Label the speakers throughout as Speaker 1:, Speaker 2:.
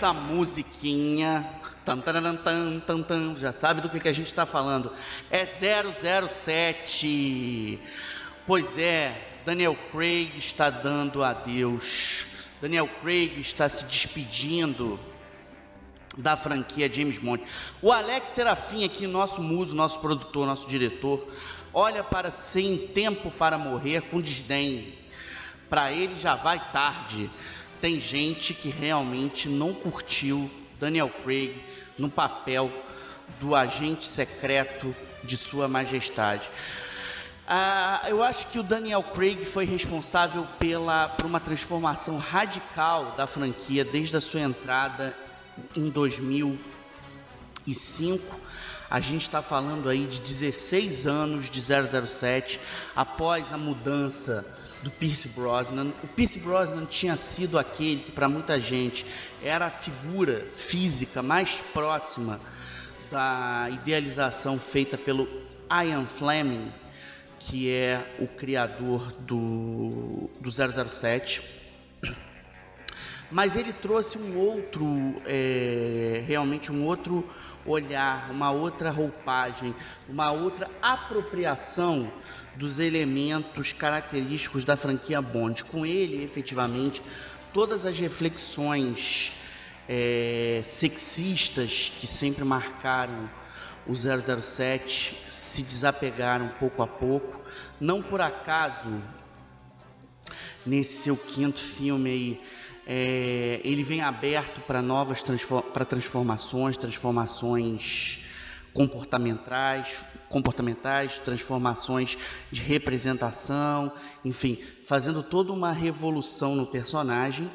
Speaker 1: essa musiquinha. Tan, tan, tan, tan, tan, já sabe do que, que a gente está falando. É 007. Pois é, Daniel Craig está dando adeus. Daniel Craig está se despedindo da franquia James Bond. O Alex Serafim aqui, nosso muso, nosso produtor, nosso diretor, olha para Sem Tempo para Morrer com desdém. Para ele já vai tarde. Tem gente que realmente não curtiu Daniel Craig no papel do agente secreto de Sua Majestade. Ah, eu acho que o Daniel Craig foi responsável pela, por uma transformação radical da franquia desde a sua entrada em 2005. A gente está falando aí de 16 anos de 007 após a mudança do Pierce Brosnan. O Pierce Brosnan tinha sido aquele que para muita gente era a figura física mais próxima da idealização feita pelo Ian Fleming que é o criador do, do 007. Mas ele trouxe um outro, é, realmente um outro olhar, uma outra roupagem, uma outra apropriação dos elementos característicos da franquia Bond. Com ele, efetivamente, todas as reflexões é, sexistas que sempre marcaram o 007 se desapegaram pouco a pouco. Não por acaso, nesse seu quinto filme aí, é, ele vem aberto para novas para transformações, transformações comportamentais, comportamentais, transformações de representação, enfim, fazendo toda uma revolução no personagem.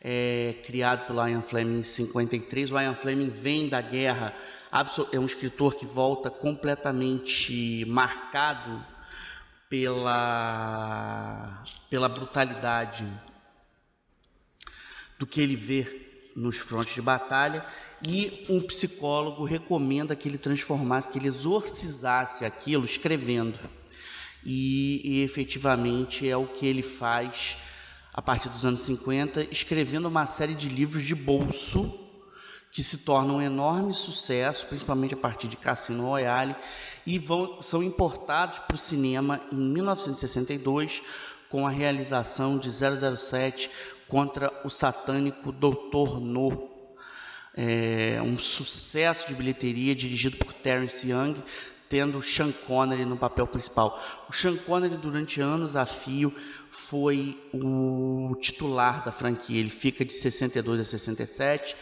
Speaker 1: É, criado pelo Ian Fleming em 53. O Ian Fleming vem da guerra é um escritor que volta completamente marcado pela, pela brutalidade do que ele vê nos frontes de batalha e um psicólogo recomenda que ele transformasse, que ele exorcizasse aquilo escrevendo. E, e efetivamente é o que ele faz a partir dos anos 50, escrevendo uma série de livros de bolso que se tornam um enorme sucesso, principalmente a partir de Cassino Royale, e vão, são importados para o cinema em 1962 com a realização de 007 contra o satânico Dr. No. É um sucesso de bilheteria dirigido por Terence Young, tendo Sean Connery no papel principal. O Sean Connery, durante anos a fio, foi o titular da franquia. Ele fica de 62 a 67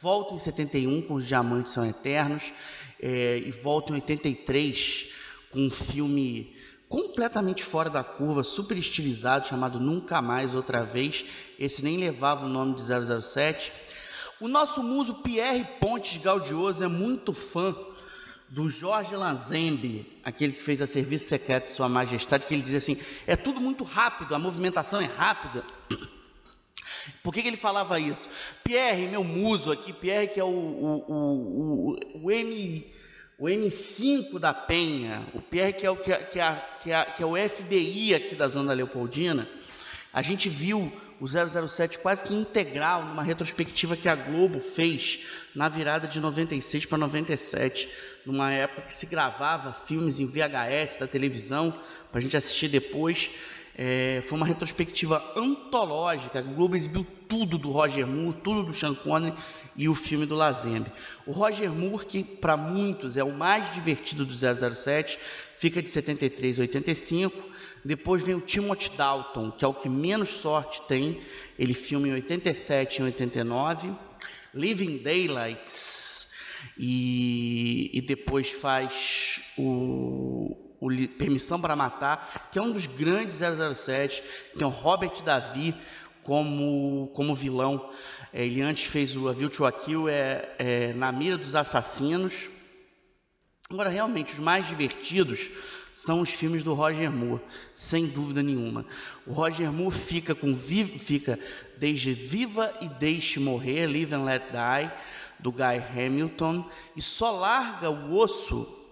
Speaker 1: volta em 71 com Os Diamantes São Eternos é, e volta em 83 com um filme completamente fora da curva, super estilizado, chamado Nunca Mais Outra Vez. Esse nem levava o nome de 007. O nosso muso Pierre Pontes Gaudioso é muito fã do Jorge Lanzembe, aquele que fez a Serviço Secreto Sua Majestade, que ele diz assim: é tudo muito rápido, a movimentação é rápida. Por que, que, ele falava isso? Pierre, meu muso aqui, Pierre que é o, o, o, o, M, o M5 da Penha, o Pierre que é o, que, é, que, é, que, é, que é o FBI aqui da Zona Leopoldina, a gente viu o 007 quase que integral numa retrospectiva que a Globo fez na virada de 96 para 97, numa época que se gravava filmes em VHS da televisão para a gente assistir depois. É, foi uma retrospectiva antológica. A Globo exibiu tudo do Roger Moore, tudo do Sean Connery e o filme do Lazembe. O Roger Moore, que para muitos é o mais divertido do 007, fica de 73 a 85. Depois vem o Timothy Dalton, que é o que menos sorte tem. Ele filma em 87 e 89. Living Daylights. E, e depois faz o o Permissão para Matar, que é um dos grandes 007, tem o Robert Davi como, como vilão. É, ele antes fez o A View to a Kill é, é, na mira dos assassinos. Agora, realmente, os mais divertidos são os filmes do Roger Moore, sem dúvida nenhuma. O Roger Moore fica com fica desde Viva e Deixe Morrer, Live and Let Die, do Guy Hamilton, e só larga o osso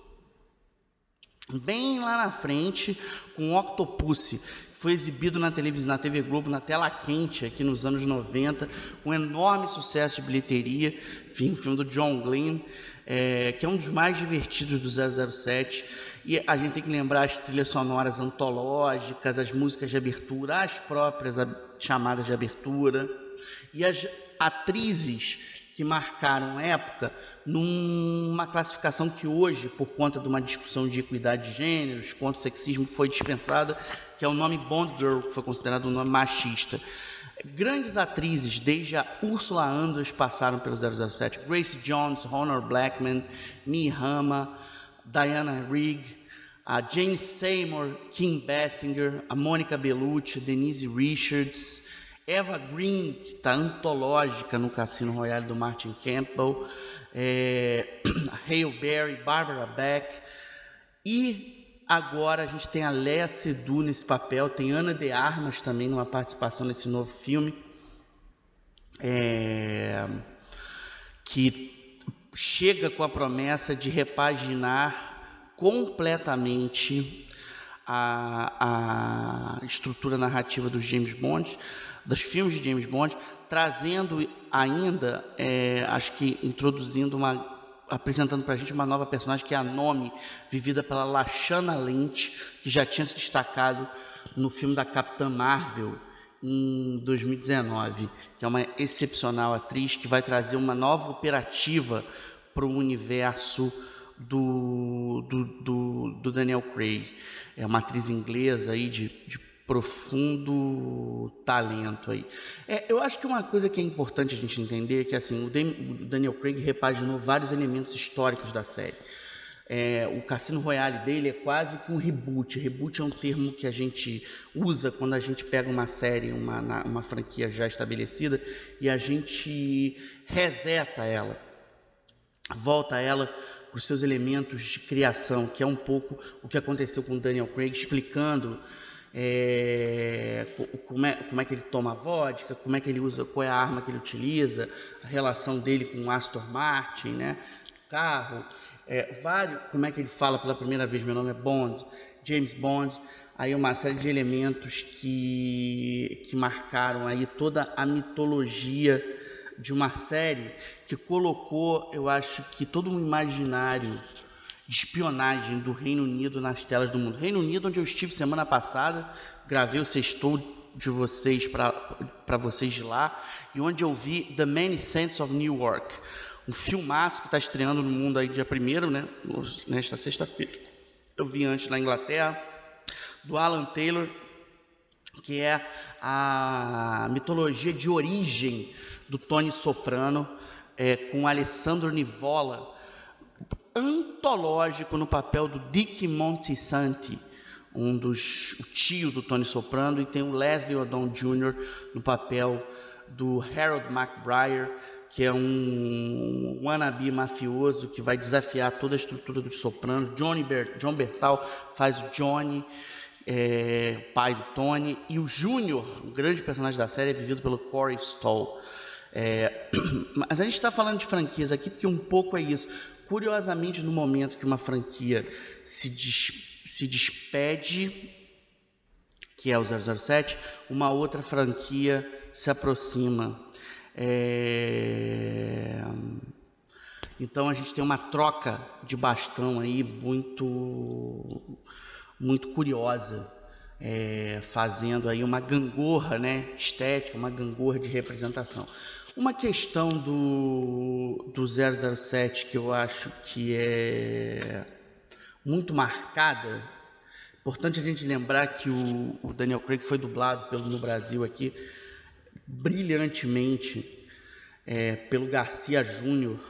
Speaker 1: bem lá na frente com o Octopus. foi exibido na televisão, na TV Globo, na tela quente, aqui nos anos 90, com enorme sucesso de bilheteria. Enfim, um filme do John Glenn, é, que é um dos mais divertidos do 007. E a gente tem que lembrar as trilhas sonoras antológicas, as músicas de abertura, as próprias chamadas de abertura, e as atrizes que marcaram época numa classificação que hoje, por conta de uma discussão de equidade de gêneros, contra o sexismo, foi dispensada, que é o nome Bond Girl, que foi considerado um nome machista. Grandes atrizes, desde a Ursula Andress, passaram pelo 007. Grace Jones, Honor Blackman, Mi Rama, Diana Rigg, a Jane Seymour, Kim Basinger, a Mônica Bellucci, Denise Richards, Eva Green, que está antológica no Cassino Royale do Martin Campbell, é, Hale Berry, Barbara Beck e agora a gente tem a Léa Seydoux nesse papel, tem Ana de Armas também numa participação nesse novo filme, é, que chega com a promessa de repaginar completamente a, a estrutura narrativa dos James Bond, dos filmes de James Bond, trazendo ainda, é, acho que introduzindo uma apresentando para a gente uma nova personagem que é a Nome, vivida pela Lashana Lynch, que já tinha se destacado no filme da Capitã Marvel em 2019, que é uma excepcional atriz que vai trazer uma nova operativa para o universo do, do, do, do, Daniel Craig. É uma atriz inglesa aí de, de profundo talento aí. É, eu acho que uma coisa que é importante a gente entender é que assim, o Daniel Craig repaginou vários elementos históricos da série. É, o Cassino Royale dele é quase que um reboot. Reboot é um termo que a gente usa quando a gente pega uma série, uma, uma franquia já estabelecida e a gente reseta ela, volta ela para os seus elementos de criação, que é um pouco o que aconteceu com Daniel Craig, explicando é, como, é, como é que ele toma vodka, como é que ele usa, qual é a arma que ele utiliza, a relação dele com o Aston Martin, né, carro, é, vários, como é que ele fala pela primeira vez, meu nome é Bond, James Bond, aí uma série de elementos que, que marcaram aí toda a mitologia de uma série que colocou, eu acho que todo um imaginário de espionagem do Reino Unido nas telas do mundo. Reino Unido, onde eu estive semana passada, gravei o sextou de vocês para vocês de lá, e onde eu vi The Many Saints of New York, um filmaço que está estreando no mundo aí dia 1 né, nesta sexta-feira. Eu vi antes na Inglaterra, do Alan Taylor, que é a mitologia de origem do Tony Soprano, é, com Alessandro Nivola, antológico no papel do Dick Montesanti, um dos o tio do Tony Soprano, e tem o Leslie Odom Jr. no papel do Harold McBriar, que é um wannabe mafioso que vai desafiar toda a estrutura do Soprano. Johnny Ber John Bertal faz o Johnny, é, pai do Tony, e o Júnior, o grande personagem da série, é vivido pelo Corey Stoll. É, mas a gente está falando de franquias aqui porque um pouco é isso. Curiosamente, no momento que uma franquia se, des, se despede, que é o 007, uma outra franquia se aproxima. É... Então a gente tem uma troca de bastão aí muito, muito curiosa, é, fazendo aí uma gangorra, né, estética, uma gangorra de representação. Uma questão do, do 007 que eu acho que é muito marcada, importante a gente lembrar que o, o Daniel Craig foi dublado pelo, no Brasil aqui brilhantemente é, pelo Garcia Júnior.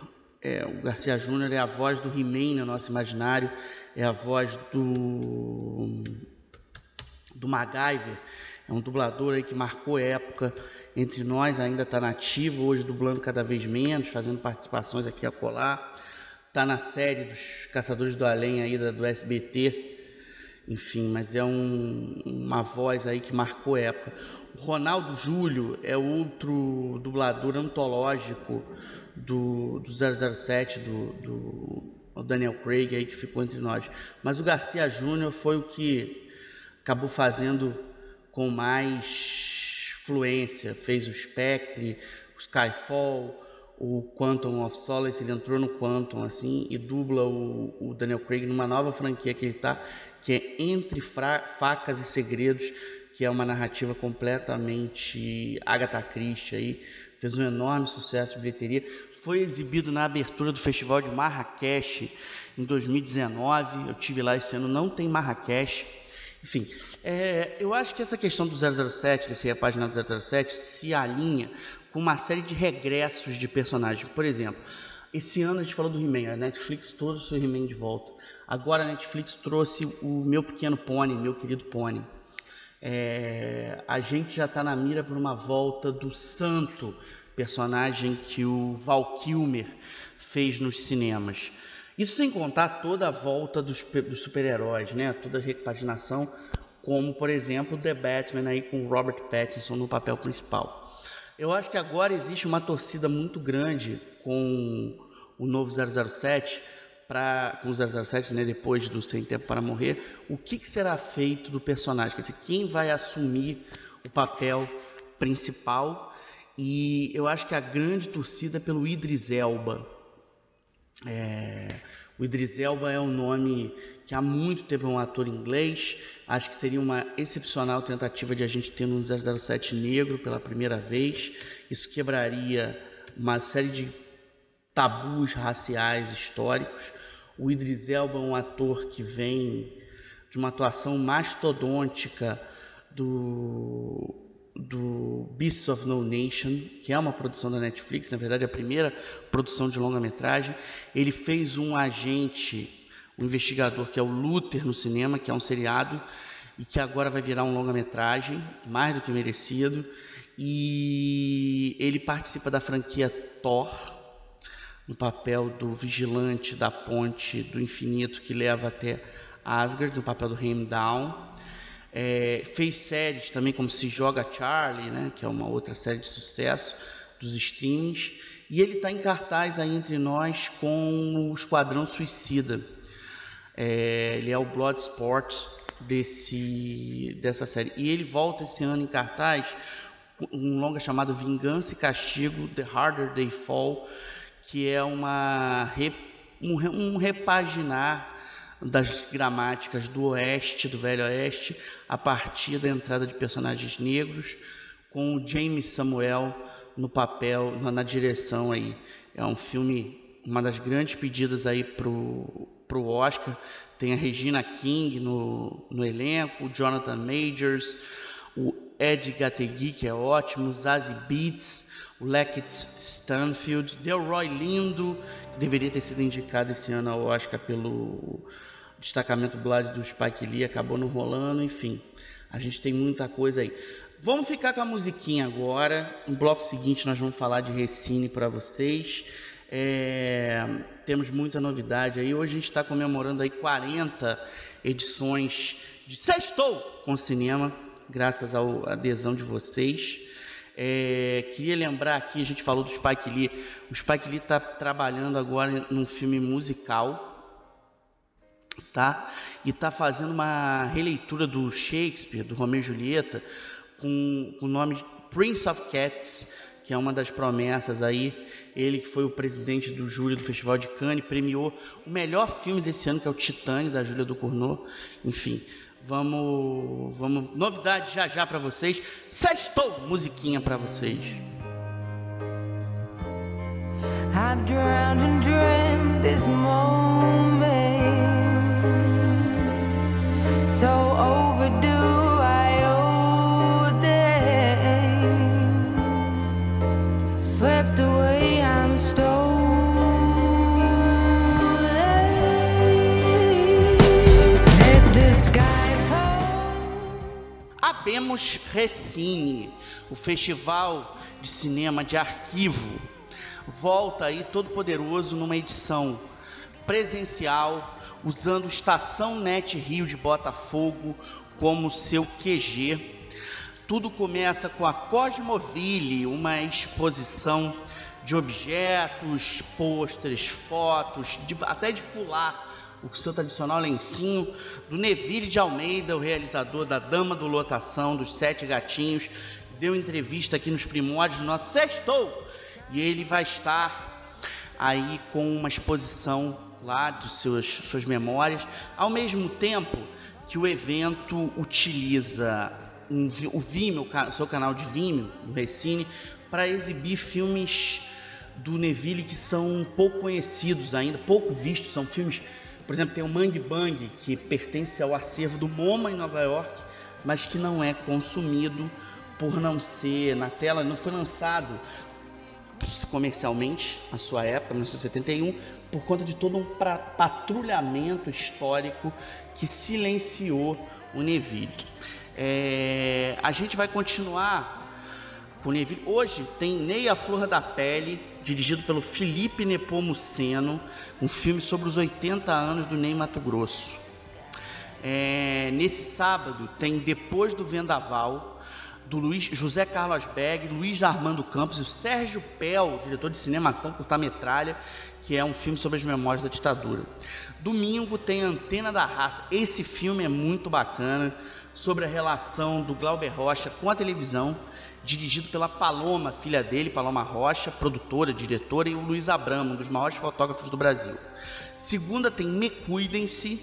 Speaker 1: É, o Garcia Júnior é a voz do He-Man no nosso imaginário, é a voz do, do MacGyver, é um dublador aí que marcou época entre nós, ainda está nativo, hoje dublando cada vez menos, fazendo participações aqui a colar. Está na série dos Caçadores do Além aí do SBT, enfim, mas é um, uma voz aí que marcou época. O Ronaldo Júlio é outro dublador antológico do, do 007, do, do Daniel Craig aí que ficou entre nós. Mas o Garcia Júnior foi o que acabou fazendo com mais fluência. Fez o Spectre, o Skyfall, o Quantum of Solace, ele entrou no Quantum assim e dubla o, o Daniel Craig numa nova franquia que ele está, que é Entre Facas e Segredos, que é uma narrativa completamente Agatha Christie aí, fez um enorme sucesso de bilheteria, foi exibido na abertura do Festival de Marrakech em 2019. Eu tive lá esse ano, não tem Marrakech. Enfim, é, eu acho que essa questão do 007, desse repaginado 007, se alinha com uma série de regressos de personagens. Por exemplo, esse ano a gente falou do He-Man, a Netflix trouxe o He-Man de volta. Agora a Netflix trouxe o Meu Pequeno Pony, Meu Querido Pony. É, a gente já está na mira por uma volta do Santo, personagem que o Val Kilmer fez nos cinemas. Isso sem contar toda a volta dos, dos super-heróis, né? toda a repaginação, como por exemplo The Batman aí com Robert Pattinson no papel principal. Eu acho que agora existe uma torcida muito grande com o novo 007 para com o 007, né, depois do Sem Tempo para Morrer, o que, que será feito do personagem? Quer dizer, quem vai assumir o papel principal? E eu acho que a grande torcida é pelo Idris Elba. É, o Idris Elba é um nome que há muito teve um ator inglês. Acho que seria uma excepcional tentativa de a gente ter um 007 negro pela primeira vez. Isso quebraria uma série de tabus raciais históricos. O Idris Elba é um ator que vem de uma atuação mastodôntica do, do Beasts of No Nation, que é uma produção da Netflix, na verdade a primeira produção de longa-metragem. Ele fez um agente, um investigador que é o Luther no cinema, que é um seriado e que agora vai virar um longa-metragem, mais do que merecido. E ele participa da franquia Thor, no papel do vigilante da ponte do infinito que leva até Asgard, no papel do Heimdall. É, fez séries também como Se Joga Charlie, né, que é uma outra série de sucesso dos streams. E ele está em cartaz aí entre nós com o Esquadrão Suicida. É, ele é o Bloodsport desse, dessa série. E ele volta esse ano em cartaz um longa chamado Vingança e Castigo, The Harder They Fall, que é uma, um, um repaginar das gramáticas do Oeste, do Velho Oeste, a partir da entrada de personagens negros, com o James Samuel no papel, na direção aí. É um filme, uma das grandes pedidas aí pro, pro Oscar. Tem a Regina King no, no elenco, o Jonathan Majors, o Ed Gategui, que é ótimo, Zazie Beats, o Leckett Stanfield, Delroy Lindo, que deveria ter sido indicado esse ano ao Oscar pelo destacamento Blood do Spike Lee, acabou não rolando, enfim. A gente tem muita coisa aí. Vamos ficar com a musiquinha agora. No bloco seguinte nós vamos falar de Recine para vocês. É, temos muita novidade aí. Hoje a gente está comemorando aí 40 edições de Sextou com Cinema, graças à adesão de vocês. É, queria lembrar aqui, a gente falou do Spike Lee. O Spike Lee está trabalhando agora num filme musical, tá? E está fazendo uma releitura do Shakespeare, do Romeu e Julieta, com, com o nome Prince of Cats, que é uma das promessas aí. Ele que foi o presidente do júri do Festival de Cannes, premiou o melhor filme desse ano, que é o Titane, da Júlia do Cournot. Enfim, Vamos, vamos, novidade já já para vocês. Sextou musiquinha para vocês. I've drowned and this moment Abemos Recine, o festival de cinema de arquivo. Volta aí todo poderoso numa edição presencial, usando Estação Net Rio de Botafogo como seu QG. Tudo começa com a Cosmoville, uma exposição de objetos, pôsteres, fotos, de, até de fular o seu tradicional lencinho, do Neville de Almeida, o realizador da Dama do Lotação, dos Sete Gatinhos, deu entrevista aqui nos primórdios do nosso Sextou, e ele vai estar aí com uma exposição lá de seus, suas memórias, ao mesmo tempo que o evento utiliza um, o Vimeo, o seu canal de Vimeo, do Recine, para exibir filmes do Neville que são pouco conhecidos ainda, pouco vistos, são filmes, por exemplo, tem o Mangue Bang, que pertence ao acervo do MoMA em Nova York, mas que não é consumido por não ser na tela, não foi lançado comercialmente na sua época, 1971, por conta de todo um patrulhamento histórico que silenciou o Neville. É, a gente vai continuar com Neville. Hoje tem Ney a Flor da Pele, dirigido pelo Felipe Nepomuceno, um filme sobre os 80 anos do Ney Mato Grosso. É, nesse sábado tem Depois do Vendaval, do Luiz, José Carlos Berg, Luiz Armando Campos e o Sérgio Pel, diretor de cinemação curta-metralha, que é um filme sobre as memórias da ditadura. Domingo tem Antena da Raça. Esse filme é muito bacana, sobre a relação do Glauber Rocha com a televisão, dirigido pela Paloma, filha dele, Paloma Rocha, produtora, diretora, e o Luiz Abramo, um dos maiores fotógrafos do Brasil. Segunda tem Me Cuidem-se,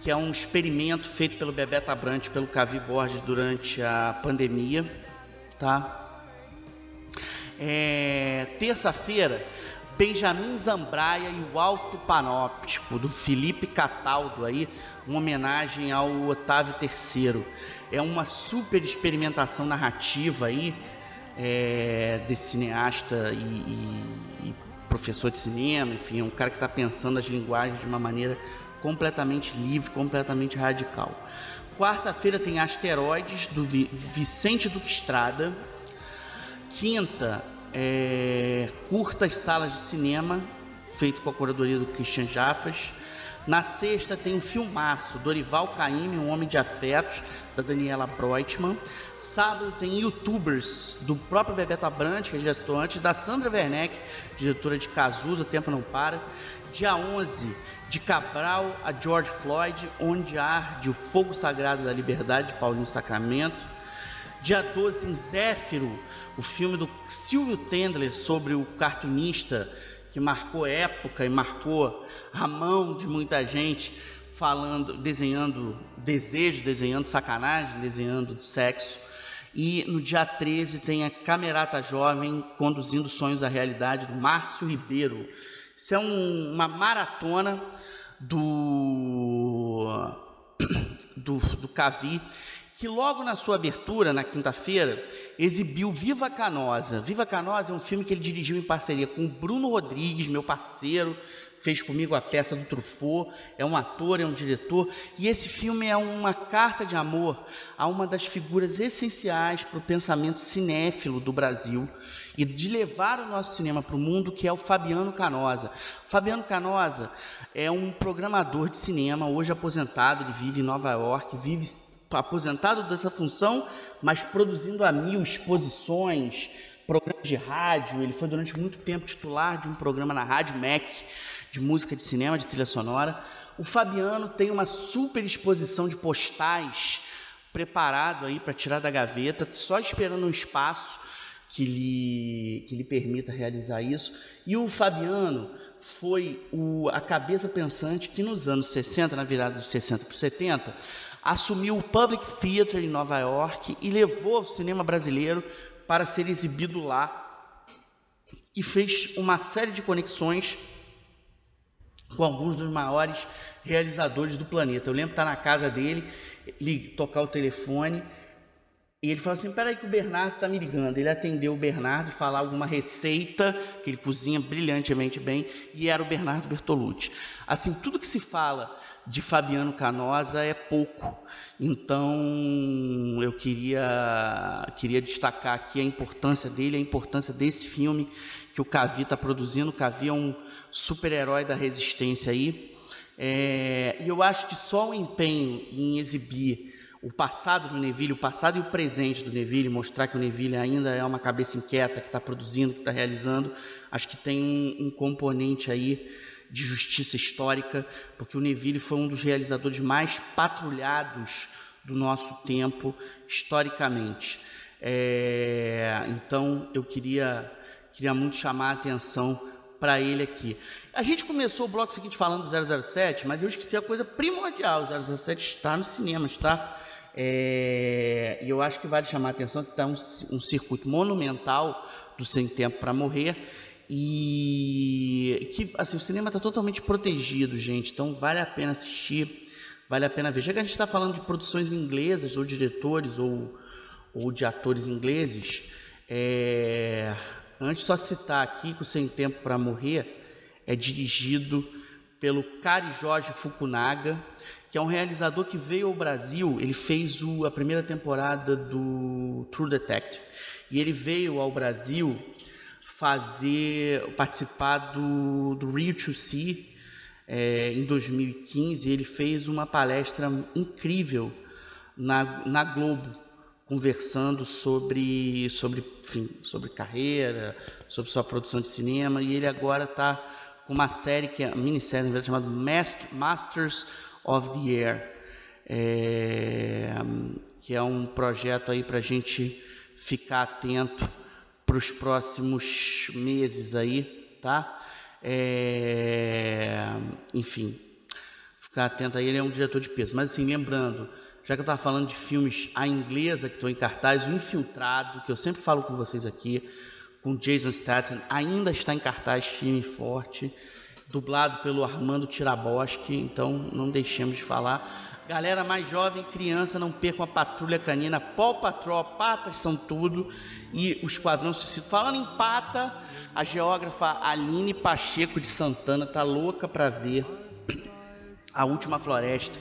Speaker 1: que é um experimento feito pelo Bebeto Abrante, pelo Cavi Borges durante a pandemia, tá? É, Terça-feira, Benjamin Zambraia e o Alto Panóptico, do Felipe Cataldo, aí, uma homenagem ao Otávio III. É uma super experimentação narrativa aí, é, desse cineasta e, e, e, professor de cinema, enfim, é um cara que está pensando as linguagens de uma maneira completamente livre, completamente radical. Quarta-feira tem Asteroides, do Vicente Duque Estrada. Quinta, é, curtas salas de cinema, feito com a curadoria do Christian Jaffas. Na sexta tem um filmaço, Dorival Caymmi, Um Homem de Afetos, da Daniela Breutmann. Sábado tem Youtubers, do próprio Bebeto Abrantes, que já citou antes, da Sandra Werneck, diretora de Cazuza, O Tempo Não Para. Dia 11, de Cabral a George Floyd, onde arde o fogo sagrado da liberdade de Paulinho Sacramento. Dia 12 tem Zéfiro, o filme do Silvio Tendler sobre o cartunista que marcou época e marcou a mão de muita gente falando, desenhando desejo, desenhando sacanagem, desenhando sexo. E no dia 13 tem a Camerata Jovem conduzindo sonhos à realidade do Márcio Ribeiro. Isso é um, uma maratona do, do, do Cavi, que logo na sua abertura, na quinta-feira, exibiu Viva Canosa. Viva Canosa é um filme que ele dirigiu em parceria com Bruno Rodrigues, meu parceiro, fez comigo a peça do Truffaut, é um ator, é um diretor, e esse filme é uma carta de amor a uma das figuras essenciais para o pensamento cinéfilo do Brasil e de levar o nosso cinema para o mundo, que é o Fabiano Canosa. Fabiano Canosa é um programador de cinema, hoje aposentado, ele vive em Nova York, vive aposentado dessa função, mas produzindo a mil exposições, programas de rádio. Ele foi durante muito tempo titular de um programa na Rádio MEC, de música de cinema, de trilha sonora. O Fabiano tem uma super exposição de postais preparado aí para tirar da gaveta, só esperando um espaço que lhe, que lhe permita realizar isso. E o Fabiano foi o, a cabeça pensante que nos anos 60, na virada dos 60 para os 70, assumiu o Public Theater em Nova York e levou o cinema brasileiro para ser exibido lá e fez uma série de conexões com alguns dos maiores realizadores do planeta. Eu lembro estar na casa dele, ele tocar o telefone e ele falou assim: peraí, que o Bernardo está me ligando. Ele atendeu o Bernardo, falar alguma receita, que ele cozinha brilhantemente bem, e era o Bernardo Bertolucci. Assim, tudo que se fala de Fabiano Canosa é pouco. Então, eu queria, queria destacar aqui a importância dele, a importância desse filme que o Cavi está produzindo. O Cavi é um super-herói da resistência aí. É, e eu acho que só o empenho em exibir o passado do Neville, o passado e o presente do Neville, mostrar que o Neville ainda é uma cabeça inquieta que está produzindo, que está realizando, acho que tem um, um componente aí de justiça histórica, porque o Neville foi um dos realizadores mais patrulhados do nosso tempo historicamente. É, então eu queria, queria muito chamar a atenção para ele aqui. A gente começou o bloco seguinte falando do 007, mas eu esqueci a coisa primordial: o 007 está no cinema, está. É, e eu acho que vale chamar a atenção que está um, um circuito monumental do Sem Tempo para Morrer e que assim o cinema está totalmente protegido, gente. Então vale a pena assistir, vale a pena ver. Já que a gente está falando de produções inglesas ou diretores ou, ou de atores ingleses, é, antes só citar aqui que o Sem Tempo para Morrer é dirigido pelo Kari Jorge Fukunaga, que é um realizador que veio ao Brasil. Ele fez o, a primeira temporada do True Detective e ele veio ao Brasil fazer participar do, do to See é, em 2015. Ele fez uma palestra incrível na, na Globo, conversando sobre, sobre, enfim, sobre carreira, sobre sua produção de cinema. E ele agora está com uma série, que é uma minissérie, na verdade, chamada Masters of the Air, é, que é um projeto aí para a gente ficar atento para os próximos meses aí, tá? É, enfim, ficar atento aí, ele é um diretor de peso. Mas assim, lembrando, já que eu estava falando de filmes a inglesa que estão em cartaz, o Infiltrado, que eu sempre falo com vocês aqui, com Jason Statham, ainda está em cartaz firme e forte, dublado pelo Armando Tiraboski, então não deixemos de falar. Galera mais jovem, criança, não percam a Patrulha Canina, Paw Patrol, Patas são tudo e o Esquadrão Suicida. Falando em pata, a geógrafa Aline Pacheco de Santana tá louca para ver A Última Floresta,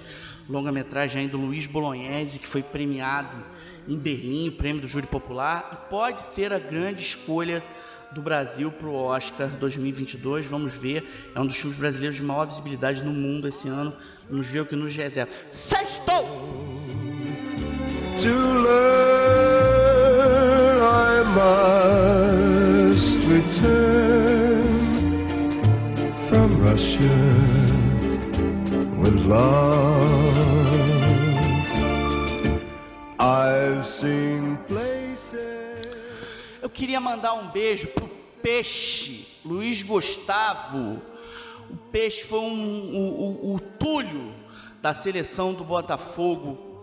Speaker 1: longa-metragem ainda do Luiz Bolognese, que foi premiado em Berlim, prêmio do Júri Popular, e pode ser a grande escolha do Brasil para o Oscar 2022. Vamos ver. É um dos filmes brasileiros de maior visibilidade no mundo esse ano. Vamos ver o que nos reserva. Sextou! To learn, I must return from Russia with love. I've seen queria mandar um beijo pro Peixe, Luiz Gustavo. O Peixe foi um, o, o, o Túlio da seleção do Botafogo,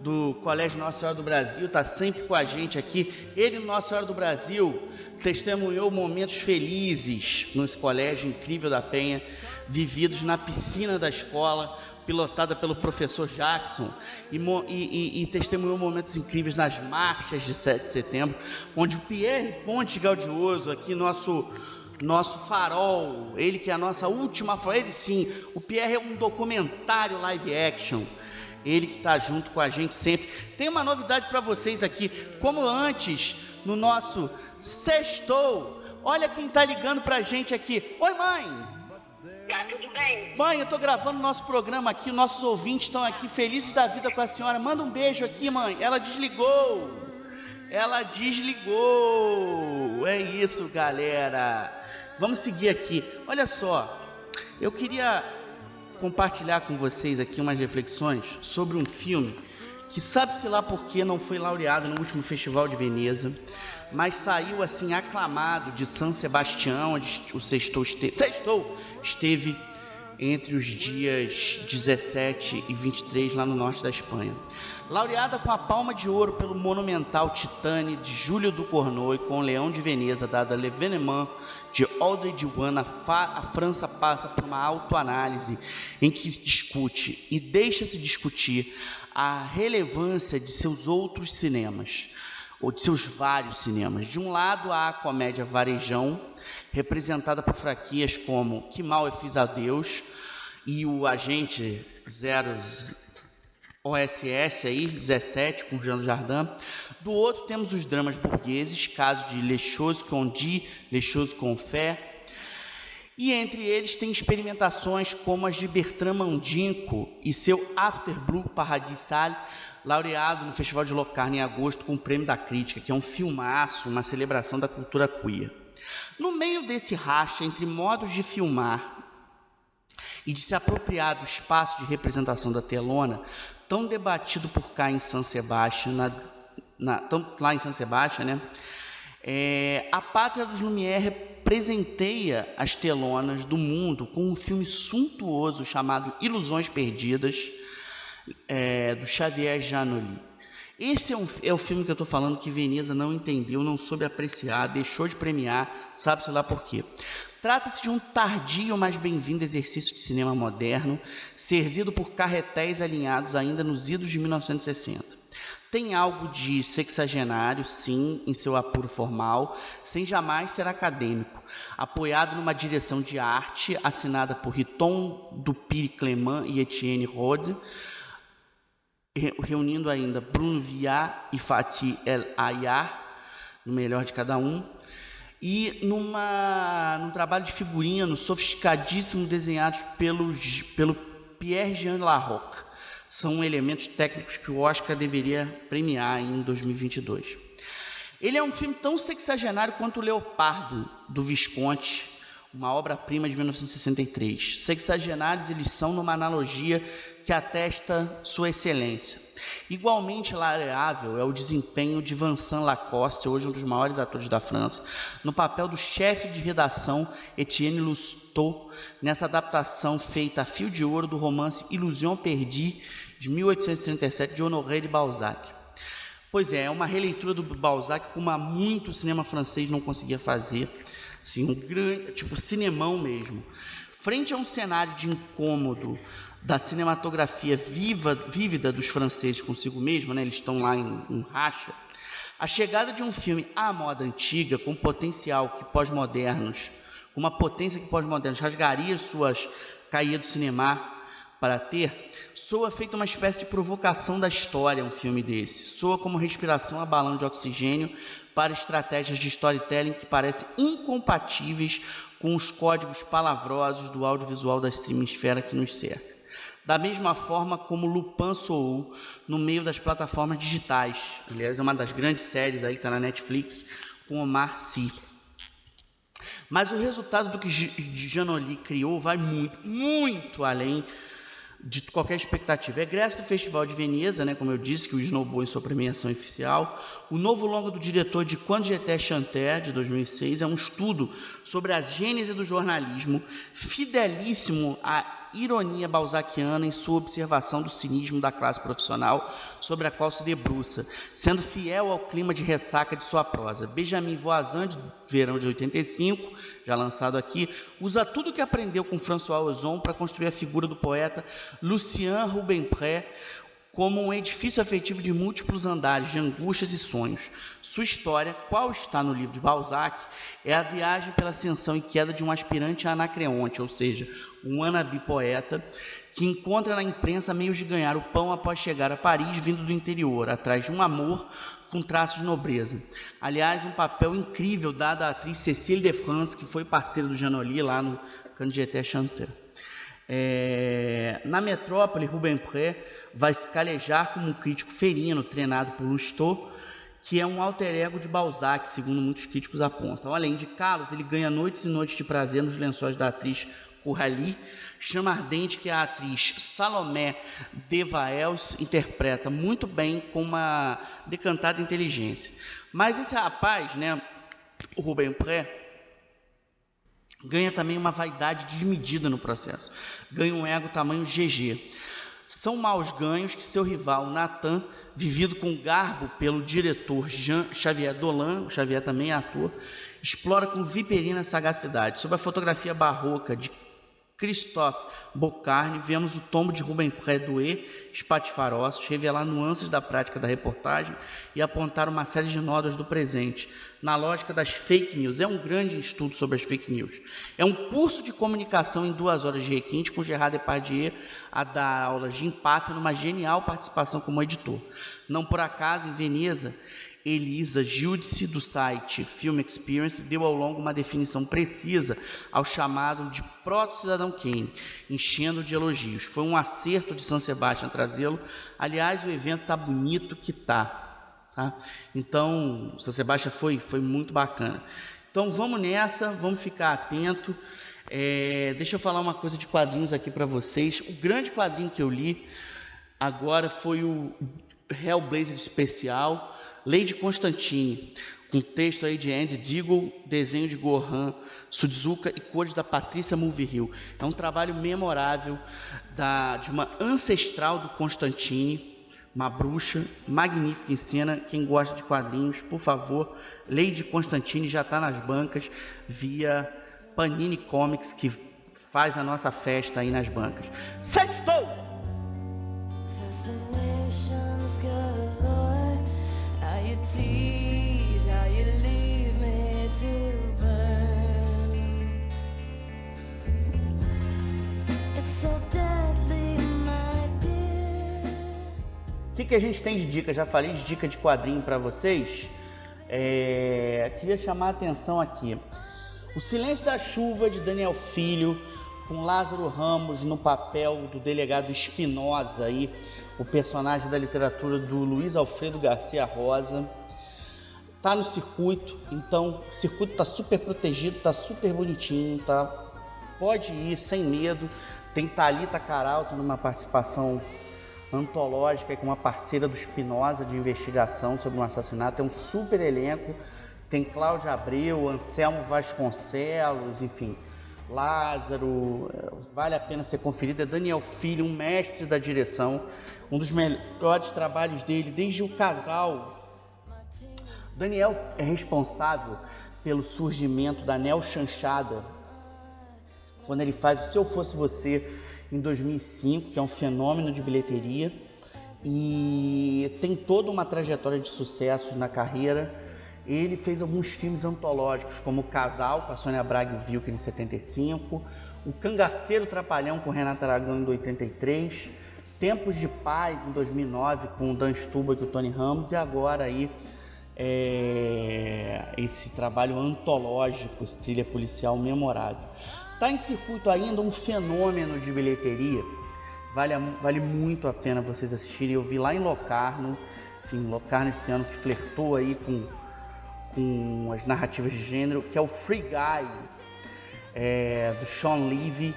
Speaker 1: do Colégio Nossa Senhora do Brasil, está sempre com a gente aqui. Ele, Nossa Senhora do Brasil, testemunhou momentos felizes nesse colégio incrível da Penha, vividos na piscina da escola, pilotada pelo professor Jackson, e, e, e, testemunhou momentos incríveis nas marchas de 7 de setembro, onde o Pierre Ponte Gaudioso, aqui nosso nosso farol, ele que é a nossa última, ele sim, o Pierre é um documentário live action, ele que está junto com a gente sempre. Tem uma novidade para vocês aqui, como antes no nosso sextou, olha quem está ligando para a gente aqui. Oi mãe,
Speaker 2: Tá tudo bem?
Speaker 1: Mãe, eu tô gravando nosso programa aqui, nossos ouvintes estão aqui felizes da vida com a senhora. Manda um beijo aqui, mãe. Ela desligou. Ela desligou. É isso, galera. Vamos seguir aqui. Olha só, eu queria compartilhar com vocês aqui umas reflexões sobre um filme que sabe-se lá por que não foi laureado no último Festival de Veneza, mas saiu assim aclamado de San Sebastião, onde o Sextou esteve, esteve entre os dias 17 e 23 lá no norte da Espanha. Laureada com a palma de ouro pelo monumental Titane de Júlio do Cornô e com o Leão de Veneza, dada L'Evénement de Audrey Diwan, a, França passa por uma autoanálise em que se discute e deixa-se discutir a relevância de seus outros cinemas, ou de seus vários cinemas. De um lado, há a comédia Varejão, representada por fraquias como Que Mal Eu Fiz a Deus e o Agente Zero OSS aí, 17, com Jean Jardim. Do outro temos os dramas burgueses, caso de qu'on dit, Les Choses qu'on fait. E entre eles tem experimentações como as de Bertrand Mandinko e seu After Blue Paradisal, laureado no Festival de Locarno em agosto com o Prêmio da Crítica, que é um filmaço, uma celebração da cultura queer. No meio desse racha entre modos de filmar e de se apropriar do espaço de representação da telona, tão debatido por cá em San Sebastião, na, na, tão, lá em San Sebastião, né? É, a Pátria dos Lumière presenteia as telonas do mundo com um filme suntuoso chamado Ilusões Perdidas, é, do Xavier Janoli. Esse é, um, é, o filme que eu estou falando que Veneza não entendeu, não soube apreciar, deixou de premiar, sabe-se lá por quê. Trata-se de um tardio, mas bem-vindo exercício de cinema moderno, servido por carretéis alinhados ainda nos idos de 1960. Tem algo de sexagenário, sim, em seu apuro formal, sem jamais ser acadêmico, apoiado numa direção de arte assinada por Riton Dupire Clement e Etienne Rode, reunindo ainda Bruno Viat e Fatih El Ayar, no melhor de cada um, e numa, num trabalho de figurino sofisticadíssimo desenhados pelo, pelo Pierre-Jean Larocque. São elementos técnicos que o Oscar deveria premiar em 2022. Ele é um filme tão sexagenário quanto o Leopardo, do Visconti, uma obra-prima de 1963. Sexagenários eles são numa analogia que atesta sua excelência. Igualmente laureável é o desempenho de Vincent Lacoste, hoje um dos maiores atores da França, no papel do chefe de redação Etienne Lousteau, nessa adaptação feita a fio de ouro do romance Illusion Perdue, de 1837, de Honoré de Balzac. Pois é, é uma releitura do Balzac como muito o cinema francês não conseguia fazer Assim, um grande, tipo, cinemão mesmo. Frente a um cenário de incômodo da cinematografia viva, vívida dos franceses consigo mesmo, né? eles estão lá em, em racha, a chegada de um filme à moda antiga, com potencial que pós-modernos, com uma potência que pós-modernos rasgaria suas caídas do cinema para ter, soa feito uma espécie de provocação da história um filme desse. Soa como respiração a balão de oxigênio para estratégias de storytelling que parecem incompatíveis com os códigos palavrosos do audiovisual da streaming-esfera que nos cerca. Da mesma forma como Lupin soou no meio das plataformas digitais. Aliás, é uma das grandes séries aí que está na Netflix, com Omar Sy. Mas o resultado do que Janoli criou vai muito, muito além de qualquer expectativa. Egresso do Festival de Veneza, né, como eu disse, que o esnobou em sua premiação oficial. O novo longa do diretor de Quando j'étais chanter, de 2006, é um estudo sobre a gênese do jornalismo, fidelíssimo a ironia balzaquiana em sua observação do cinismo da classe profissional sobre a qual se debruça, sendo fiel ao clima de ressaca de sua prosa. Benjamin Voisin, de verão de 85, já lançado aqui, usa tudo o que aprendeu com François Ozon para construir a figura do poeta Lucien Rubempré, como um edifício afetivo de múltiplos andares, de angústias e sonhos. Sua história, qual está no livro de Balzac, é a viagem pela ascensão e queda de um aspirante a Anacreonte, ou seja, um anabi poeta, que encontra na imprensa meios de ganhar o pão após chegar a Paris vindo do interior, atrás de um amor com traços de nobreza. Aliás, um papel incrível dado à atriz Cecile de France, que foi parceira do Janoli lá no Candidaté Chanteur. É, na metrópole, Rubempré vai se calejar como um crítico ferino treinado por Lousteau, que é um alter ego de Balzac, segundo muitos críticos apontam. Além de Carlos, ele ganha noites e noites de prazer nos lençóis da atriz Coralie, chama ardente que a atriz Salomé Devaels interpreta muito bem com uma decantada inteligência. Mas esse rapaz, né, o Rubem Pré, ganha também uma vaidade desmedida no processo. Ganha um ego tamanho GG. São maus ganhos que seu rival Nathan, vivido com garbo pelo diretor Jean Xavier Dolan, o Xavier também é ator, explora com viperina sagacidade. Sob a fotografia barroca de Christophe Bocarne, vemos o tombo de Rubem Prédoué espatifar ossos, revelar nuances da prática da reportagem e apontar uma série de nodas do presente, na lógica das fake news. É um grande estudo sobre as fake news. É um curso de comunicação em duas horas de requinte com Gerard Depardieu a dar aulas de empáfia numa genial participação como editor. Não por acaso, em Veneza, Elisa Giudice, do site Film Experience, deu ao longo uma definição precisa ao chamado de proto-cidadão Kane, enchendo de elogios. Foi um acerto de São Sebastião trazê-lo. Aliás, o evento está bonito que tá. tá? Então, São Sebastião foi, foi muito bacana. Então vamos nessa, vamos ficar atento. É, deixa eu falar uma coisa de quadrinhos aqui para vocês. O grande quadrinho que eu li agora foi o Hellblazer especial, Lady Constantine, com texto aí de Andy Deagle, desenho de Gohan Suzuka e cores da Patrícia Mulvihill. É um trabalho memorável da, de uma ancestral do Constantine, uma bruxa magnífica em cena. Quem gosta de quadrinhos, por favor, Lady Constantine já está nas bancas via Panini Comics, que faz a nossa festa aí nas bancas. Sextou! Fascinations galore, O que, que a gente tem de dica? Já falei de dica de quadrinho para vocês. É, queria chamar a atenção aqui. O Silêncio da Chuva de Daniel Filho, com Lázaro Ramos no papel do delegado Espinosa aí, o personagem da literatura do Luiz Alfredo Garcia Rosa. Tá no circuito, então o circuito tá super protegido, tá super bonitinho, tá? Pode ir sem medo. Tem Thalita Caralto numa participação antológica com uma parceira do Espinosa de investigação sobre um assassinato. É um super elenco tem Cláudia Abreu, Anselmo Vasconcelos, enfim, Lázaro, eh, vale a pena ser conferido. É Daniel Filho, um mestre da direção, um dos melhores trabalhos dele desde o casal. Daniel é responsável pelo surgimento da Nel Chanchada, quando ele faz o Se Eu Fosse Você em 2005, que é um fenômeno de bilheteria, e tem toda uma trajetória de sucessos na carreira ele fez alguns filmes antológicos, como O Casal, com a Sônia Braga e o Wilker, em 75, O Cangaceiro Trapalhão, com Renata Aragão, em 83, Tempos de Paz, em 2009, com o Dan Stuba e o Tony Ramos, e agora aí é, esse trabalho antológico, esse trilha policial memorável. Está em circuito ainda um fenômeno de bilheteria, vale, vale muito a pena vocês assistirem. Eu vi lá em Locarno, enfim, Locarno esse ano que flertou aí com com as narrativas de gênero, que é o Free Guy, é, do Sean Levy,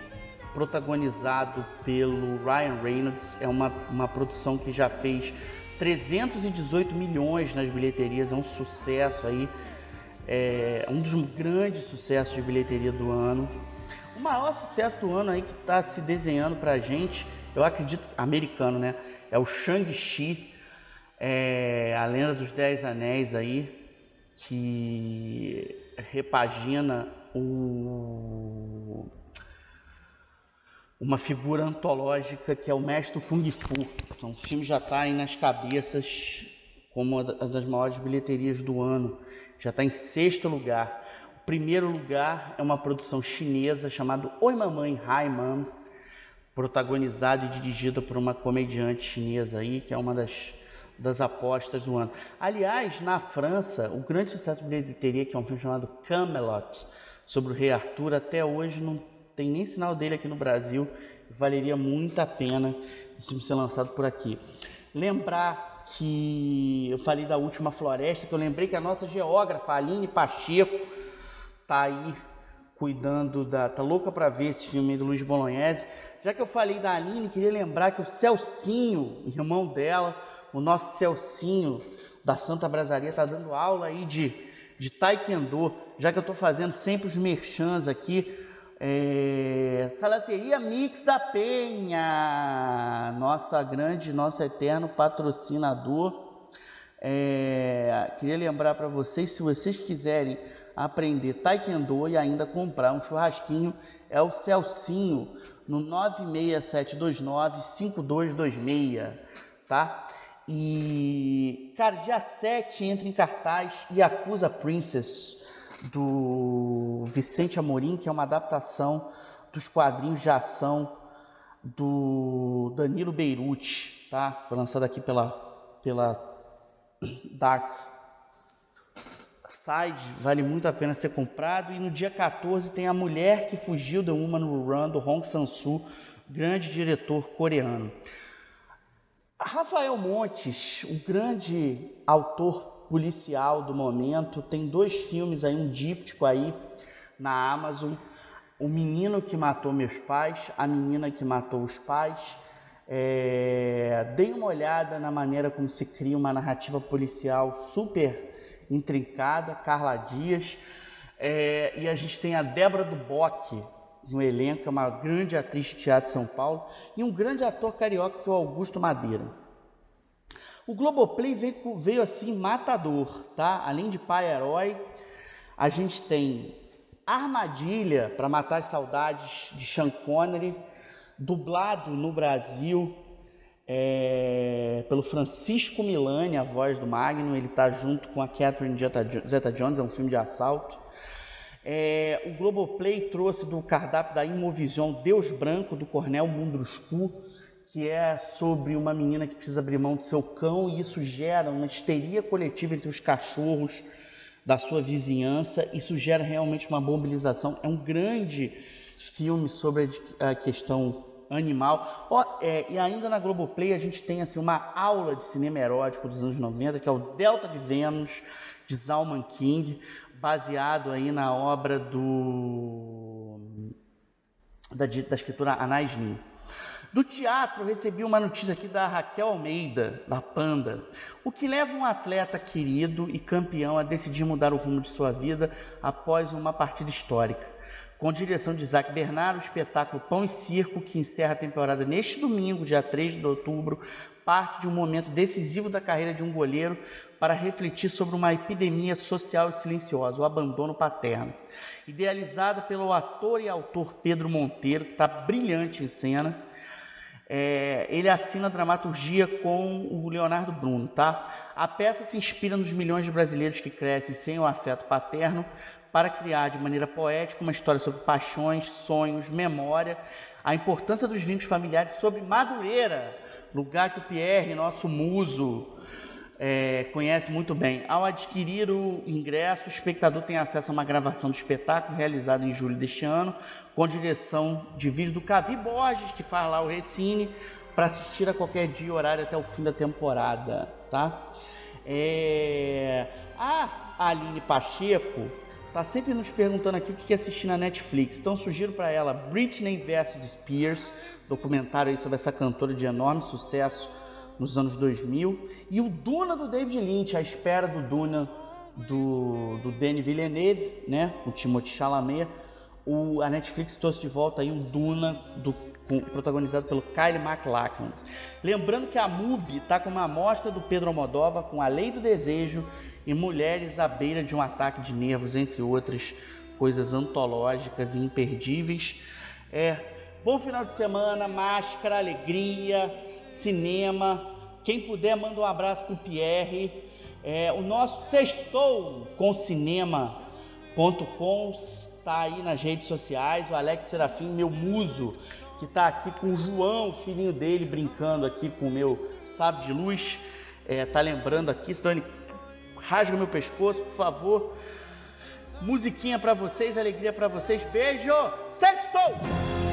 Speaker 1: protagonizado pelo Ryan Reynolds. É uma, uma produção que já fez 318 milhões nas bilheterias, é um sucesso aí, é um dos grandes sucessos de bilheteria do ano. O maior sucesso do ano aí que está se desenhando para a gente, eu acredito, americano, né? É o Shang-Chi, é, a Lenda dos Dez Anéis aí, que repagina o, uma figura antológica que é o mestre Kung Fu. Então, o filme já está aí nas cabeças como uma das maiores bilheterias do ano. Já está em sexto lugar. O primeiro lugar é uma produção chinesa chamada Oi Mamãe, Hi Mom, protagonizada e dirigida por uma comediante chinesa aí, que é uma das das apostas do ano. Aliás, na França, o grande sucesso de bilheteria, que é um filme chamado Camelot, sobre o rei Arthur, até hoje não tem nem sinal dele aqui no Brasil. Valeria muito a pena esse filme ser lançado por aqui. Lembrar que eu falei da última floresta, que eu lembrei que a nossa geógrafa, Aline Pacheco, tá aí cuidando da. tá louca para ver esse filme do Luiz Bolognese. Já que eu falei da Aline, queria lembrar que o Celcinho, irmão dela, o nosso Celcinho da Santa Brasaria está dando aula aí de, de Taekwondo, já que eu estou fazendo sempre os merchans aqui. É, Salateria Mix da Penha, nossa grande, nosso eterno patrocinador. É, queria lembrar para vocês, se vocês quiserem aprender Taekwondo e ainda comprar um churrasquinho, é o Celcinho no 96729 5226, tá? E, cara, dia 7 entra em cartaz Yakuza Princess, do Vicente Amorim, que é uma adaptação dos quadrinhos de ação do Danilo Beirute, tá? Foi lançado aqui pela, pela Dark Side, vale muito a pena ser comprado. E no dia 14 tem A Mulher que Fugiu da Uma no Run, do Hong Sang-soo, grande diretor coreano. Rafael Montes, o grande autor policial do momento. Tem dois filmes aí, um díptico aí na Amazon. O menino que matou meus pais, a menina que matou os pais. É... Deem uma olhada na maneira como se cria uma narrativa policial super intrincada, Carla Dias. É... E a gente tem a Débora do Bock no elenco, é uma grande atriz de teatro de São Paulo, e um grande ator carioca que é o Augusto Madeira. O Globoplay veio, veio assim matador, tá? Além de pai herói, a gente tem Armadilha para matar as saudades de Sean Connery, dublado no Brasil é, pelo Francisco Milani, a voz do Magno. Ele está junto com a Catherine Zeta-Jones, é um filme de assalto. É, o Globoplay trouxe do cardápio da Imovision Deus Branco, do Cornel Mundruscu, que é sobre uma menina que precisa abrir mão do seu cão e isso gera uma histeria coletiva entre os cachorros da sua vizinhança. Isso gera realmente uma mobilização. É um grande filme sobre a questão animal. Oh, é, e ainda na Globoplay a gente tem assim, uma aula de cinema erótico dos anos 90, que é o Delta de Vênus, de Zalman King, baseado aí na obra do da, da escritora Anais Nin. Do teatro, recebi uma notícia aqui da Raquel Almeida, da Panda. O que leva um atleta querido e campeão a decidir mudar o rumo de sua vida após uma partida histórica? Com direção de Isaac Bernardo, o espetáculo Pão e Circo, que encerra a temporada neste domingo, dia 3 de outubro, parte de um momento decisivo da carreira de um goleiro para refletir sobre uma epidemia social e silenciosa, o abandono paterno. Idealizada pelo ator e autor Pedro Monteiro, que está brilhante em cena, é, ele assina a dramaturgia com o Leonardo Bruno, tá? A peça se inspira nos milhões de brasileiros que crescem sem o afeto paterno para criar de maneira poética uma história sobre paixões, sonhos, memória, a importância dos vínculos familiares sobre Madureira, lugar que o Pierre, nosso muso, é, conhece muito bem. Ao adquirir o ingresso, o espectador tem acesso a uma gravação do espetáculo realizada em julho deste ano, com direção de vídeo do Cavi Borges, que faz lá o Recine, para assistir a qualquer dia horário até o fim da temporada, tá? É... A Aline Pacheco tá sempre nos perguntando aqui o que assistir na Netflix. Então sugiro para ela Britney vs Spears, documentário aí sobre essa cantora de enorme sucesso nos anos 2000, e o Duna do David Lynch, a espera do Duna do, do Denis Villeneuve, né, o Timothée Chalamet. O, a Netflix trouxe de volta aí um Duna do, protagonizado pelo Kyle MacLachlan. Lembrando que a MUBI está com uma amostra do Pedro Almodóvar com A Lei do Desejo e Mulheres à Beira de um Ataque de Nervos, entre outras coisas antológicas e imperdíveis. É, bom final de semana, máscara, alegria, cinema. Quem puder, manda um abraço para o Pierre. É, o nosso sextou com cinema.com está aí nas redes sociais. O Alex Serafim, meu muso, que está aqui com o João, filhinho dele, brincando aqui com o meu sábio de luz. É, tá lembrando aqui, Stone, rasga meu pescoço, por favor. Musiquinha para vocês, alegria para vocês. Beijo! Sextou!